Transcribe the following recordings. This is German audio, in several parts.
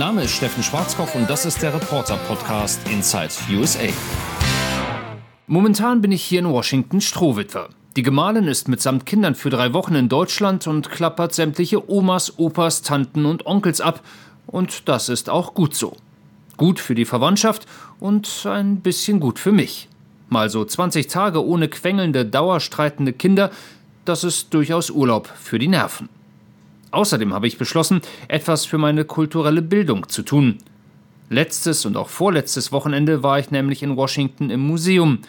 Name ist Steffen Schwarzkopf und das ist der Reporter-Podcast Inside USA. Momentan bin ich hier in Washington Strohwitwer. Die Gemahlin ist mitsamt Kindern für drei Wochen in Deutschland und klappert sämtliche Omas, Opas, Tanten und Onkels ab. Und das ist auch gut so. Gut für die Verwandtschaft und ein bisschen gut für mich. Mal so 20 Tage ohne quengelnde, dauerstreitende Kinder, das ist durchaus Urlaub für die Nerven. Außerdem habe ich beschlossen, etwas für meine kulturelle Bildung zu tun. Letztes und auch vorletztes Wochenende war ich nämlich in Washington im Museum.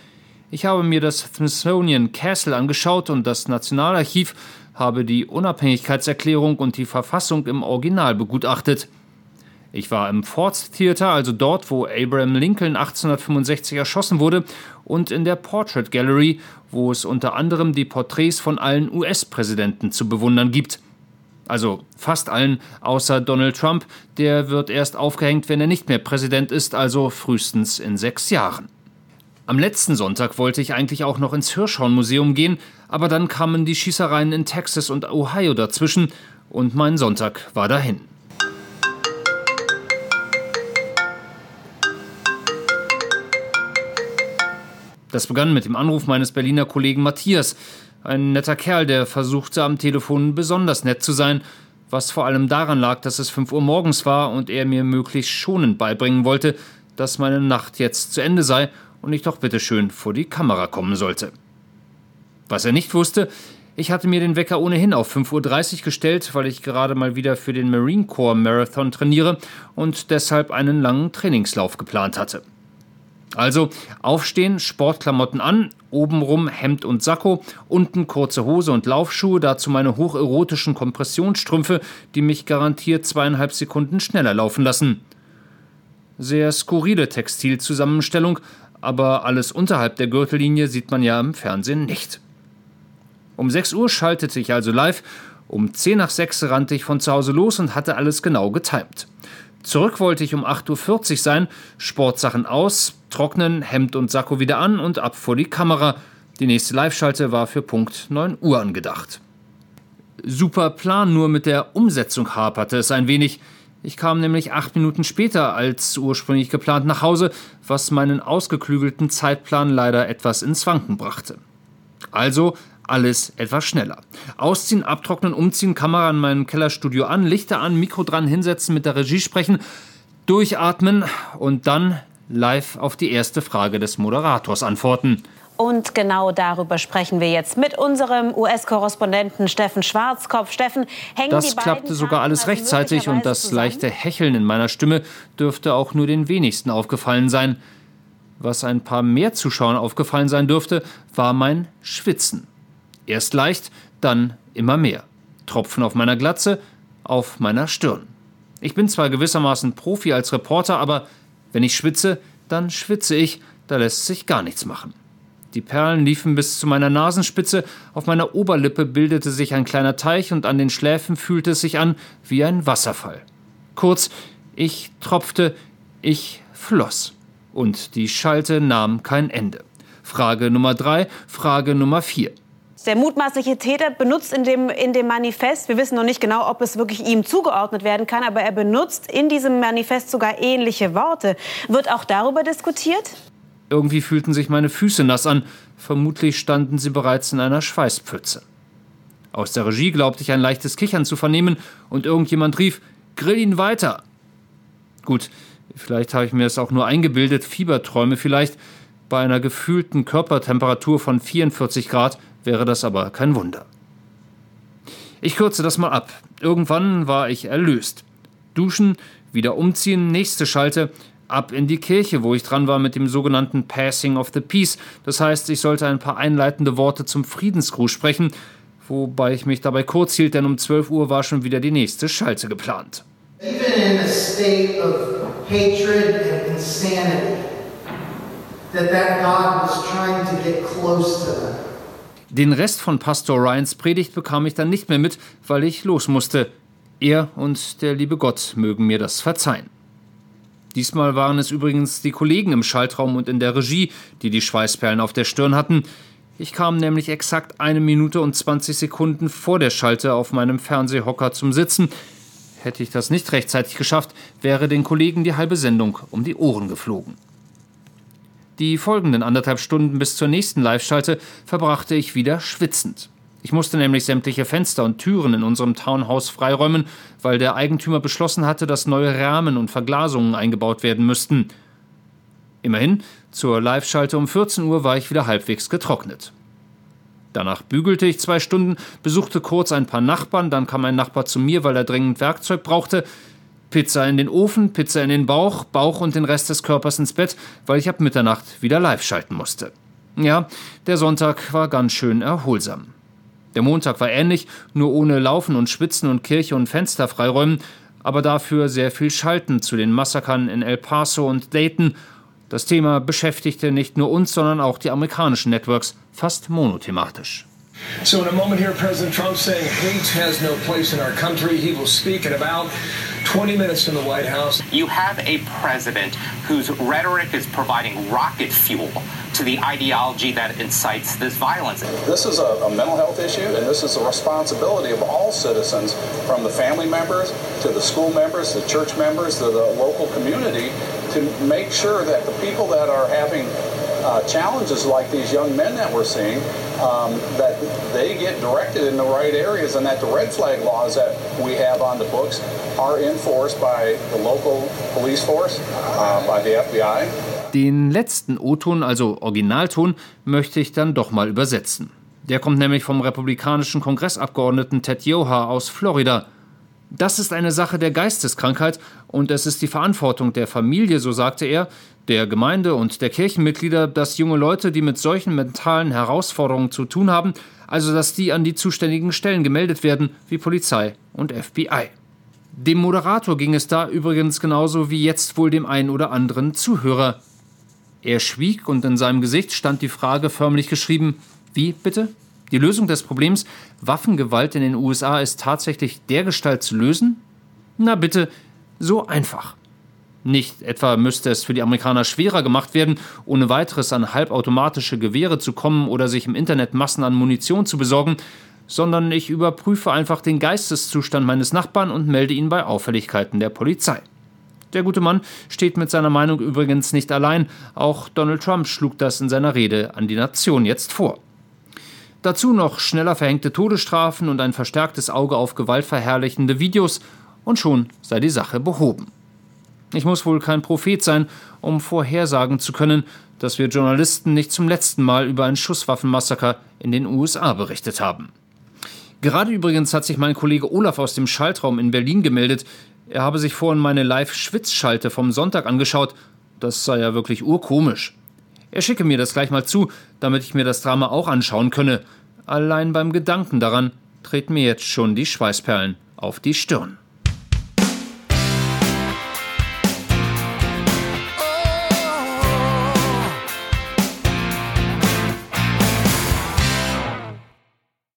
Ich habe mir das Smithsonian Castle angeschaut und das Nationalarchiv, habe die Unabhängigkeitserklärung und die Verfassung im Original begutachtet. Ich war im Ford Theater, also dort, wo Abraham Lincoln 1865 erschossen wurde, und in der Portrait Gallery, wo es unter anderem die Porträts von allen US-Präsidenten zu bewundern gibt. Also fast allen, außer Donald Trump, der wird erst aufgehängt, wenn er nicht mehr Präsident ist, also frühestens in sechs Jahren. Am letzten Sonntag wollte ich eigentlich auch noch ins Hirschhorn-Museum gehen, aber dann kamen die Schießereien in Texas und Ohio dazwischen und mein Sonntag war dahin. Das begann mit dem Anruf meines Berliner Kollegen Matthias. Ein netter Kerl, der versuchte am Telefon besonders nett zu sein, was vor allem daran lag, dass es 5 Uhr morgens war und er mir möglichst schonend beibringen wollte, dass meine Nacht jetzt zu Ende sei und ich doch bitteschön vor die Kamera kommen sollte. Was er nicht wusste, ich hatte mir den Wecker ohnehin auf 5.30 Uhr gestellt, weil ich gerade mal wieder für den Marine Corps Marathon trainiere und deshalb einen langen Trainingslauf geplant hatte. Also aufstehen, Sportklamotten an, obenrum Hemd und Sakko, unten kurze Hose und Laufschuhe, dazu meine hocherotischen Kompressionsstrümpfe, die mich garantiert zweieinhalb Sekunden schneller laufen lassen. Sehr skurrile Textilzusammenstellung, aber alles unterhalb der Gürtellinie sieht man ja im Fernsehen nicht. Um 6 Uhr schaltete ich also live, um 10 nach 6 rannte ich von zu Hause los und hatte alles genau getimt. Zurück wollte ich um 8.40 Uhr sein, Sportsachen aus, trocknen, Hemd und Sakko wieder an und ab vor die Kamera. Die nächste Live-Schalte war für Punkt 9 Uhr angedacht. Super Plan, nur mit der Umsetzung haperte es ein wenig. Ich kam nämlich acht Minuten später als ursprünglich geplant nach Hause, was meinen ausgeklügelten Zeitplan leider etwas ins Wanken brachte. Also alles etwas schneller. Ausziehen, abtrocknen, umziehen, Kamera in meinem Kellerstudio an, Lichter an, Mikro dran hinsetzen, mit der Regie sprechen, durchatmen und dann live auf die erste Frage des Moderators antworten. Und genau darüber sprechen wir jetzt mit unserem US-Korrespondenten Steffen Schwarzkopf. Steffen, hängen das klappte sogar alles also rechtzeitig und das zusammen? leichte Hecheln in meiner Stimme dürfte auch nur den wenigsten aufgefallen sein. Was ein paar mehr Zuschauern aufgefallen sein dürfte, war mein Schwitzen. Erst leicht, dann immer mehr. Tropfen auf meiner Glatze, auf meiner Stirn. Ich bin zwar gewissermaßen Profi als Reporter, aber wenn ich schwitze, dann schwitze ich, da lässt sich gar nichts machen. Die Perlen liefen bis zu meiner Nasenspitze, auf meiner Oberlippe bildete sich ein kleiner Teich und an den Schläfen fühlte es sich an wie ein Wasserfall. Kurz, ich tropfte, ich floss. Und die Schalte nahm kein Ende. Frage Nummer drei, Frage Nummer vier. Der mutmaßliche Täter benutzt in dem, in dem Manifest, wir wissen noch nicht genau, ob es wirklich ihm zugeordnet werden kann, aber er benutzt in diesem Manifest sogar ähnliche Worte. Wird auch darüber diskutiert? Irgendwie fühlten sich meine Füße nass an. Vermutlich standen sie bereits in einer Schweißpfütze. Aus der Regie glaubte ich ein leichtes Kichern zu vernehmen und irgendjemand rief: Grill ihn weiter! Gut, vielleicht habe ich mir es auch nur eingebildet, Fieberträume vielleicht. Bei einer gefühlten Körpertemperatur von 44 Grad wäre das aber kein Wunder. Ich kürze das mal ab. Irgendwann war ich erlöst. Duschen, wieder umziehen, nächste Schalte ab in die Kirche, wo ich dran war mit dem sogenannten Passing of the Peace. Das heißt, ich sollte ein paar einleitende Worte zum Friedensgruß sprechen, wobei ich mich dabei kurz hielt, denn um 12 Uhr war schon wieder die nächste Schalte geplant. Even in a state of hatred and insanity, that that God was trying to get close to them. Den Rest von Pastor Ryans Predigt bekam ich dann nicht mehr mit, weil ich los musste. Er und der liebe Gott mögen mir das verzeihen. Diesmal waren es übrigens die Kollegen im Schaltraum und in der Regie, die die Schweißperlen auf der Stirn hatten. Ich kam nämlich exakt eine Minute und 20 Sekunden vor der Schalte auf meinem Fernsehhocker zum Sitzen, Hätte ich das nicht rechtzeitig geschafft, wäre den Kollegen die halbe Sendung um die Ohren geflogen. Die folgenden anderthalb Stunden bis zur nächsten Live-Schalte verbrachte ich wieder schwitzend. Ich musste nämlich sämtliche Fenster und Türen in unserem Townhouse freiräumen, weil der Eigentümer beschlossen hatte, dass neue Rahmen und Verglasungen eingebaut werden müssten. Immerhin, zur Live-Schalte um 14 Uhr war ich wieder halbwegs getrocknet. Danach bügelte ich zwei Stunden, besuchte kurz ein paar Nachbarn, dann kam ein Nachbar zu mir, weil er dringend Werkzeug brauchte. Pizza in den Ofen, Pizza in den Bauch, Bauch und den Rest des Körpers ins Bett, weil ich ab Mitternacht wieder live schalten musste. Ja, der Sonntag war ganz schön erholsam. Der Montag war ähnlich, nur ohne Laufen und Schwitzen und Kirche und Fenster freiräumen, aber dafür sehr viel Schalten zu den Massakern in El Paso und Dayton das Thema beschäftigte nicht nur uns, sondern auch die amerikanischen Networks fast monothematisch. So in a moment here, President Trump saying hate has no place in our country. He will speak in about 20 minutes in the White House. You have a president whose rhetoric is providing rocket fuel to the ideology that incites this violence. This is a, a mental health issue, and this is a responsibility of all citizens, from the family members to the school members, the church members, to the local community, to make sure that the people that are having uh, challenges like these young men that we're seeing, um, that they get directed in the right areas and that the red flag laws that we have on the books are enforced by the local police force, uh, by the FBI. Den letzten O-Ton, also Originalton, möchte ich dann doch mal übersetzen. Der kommt nämlich vom republikanischen Kongressabgeordneten Ted Yoha aus Florida. Das ist eine Sache der Geisteskrankheit und es ist die Verantwortung der Familie, so sagte er, der Gemeinde und der Kirchenmitglieder, dass junge Leute, die mit solchen mentalen Herausforderungen zu tun haben, also dass die an die zuständigen Stellen gemeldet werden, wie Polizei und FBI. Dem Moderator ging es da übrigens genauso wie jetzt wohl dem einen oder anderen Zuhörer. Er schwieg und in seinem Gesicht stand die Frage förmlich geschrieben: Wie bitte? Die Lösung des Problems Waffengewalt in den USA ist tatsächlich dergestalt zu lösen? Na bitte, so einfach. Nicht etwa müsste es für die Amerikaner schwerer gemacht werden, ohne weiteres an halbautomatische Gewehre zu kommen oder sich im Internet Massen an Munition zu besorgen, sondern ich überprüfe einfach den Geisteszustand meines Nachbarn und melde ihn bei Auffälligkeiten der Polizei. Der gute Mann steht mit seiner Meinung übrigens nicht allein, auch Donald Trump schlug das in seiner Rede an die Nation jetzt vor. Dazu noch schneller verhängte Todesstrafen und ein verstärktes Auge auf gewaltverherrlichende Videos, und schon sei die Sache behoben. Ich muss wohl kein Prophet sein, um vorhersagen zu können, dass wir Journalisten nicht zum letzten Mal über ein Schusswaffenmassaker in den USA berichtet haben. Gerade übrigens hat sich mein Kollege Olaf aus dem Schaltraum in Berlin gemeldet. Er habe sich vorhin meine Live-Schwitzschalte vom Sonntag angeschaut. Das sei ja wirklich urkomisch. Er schicke mir das gleich mal zu, damit ich mir das Drama auch anschauen könne. Allein beim Gedanken daran treten mir jetzt schon die Schweißperlen auf die Stirn.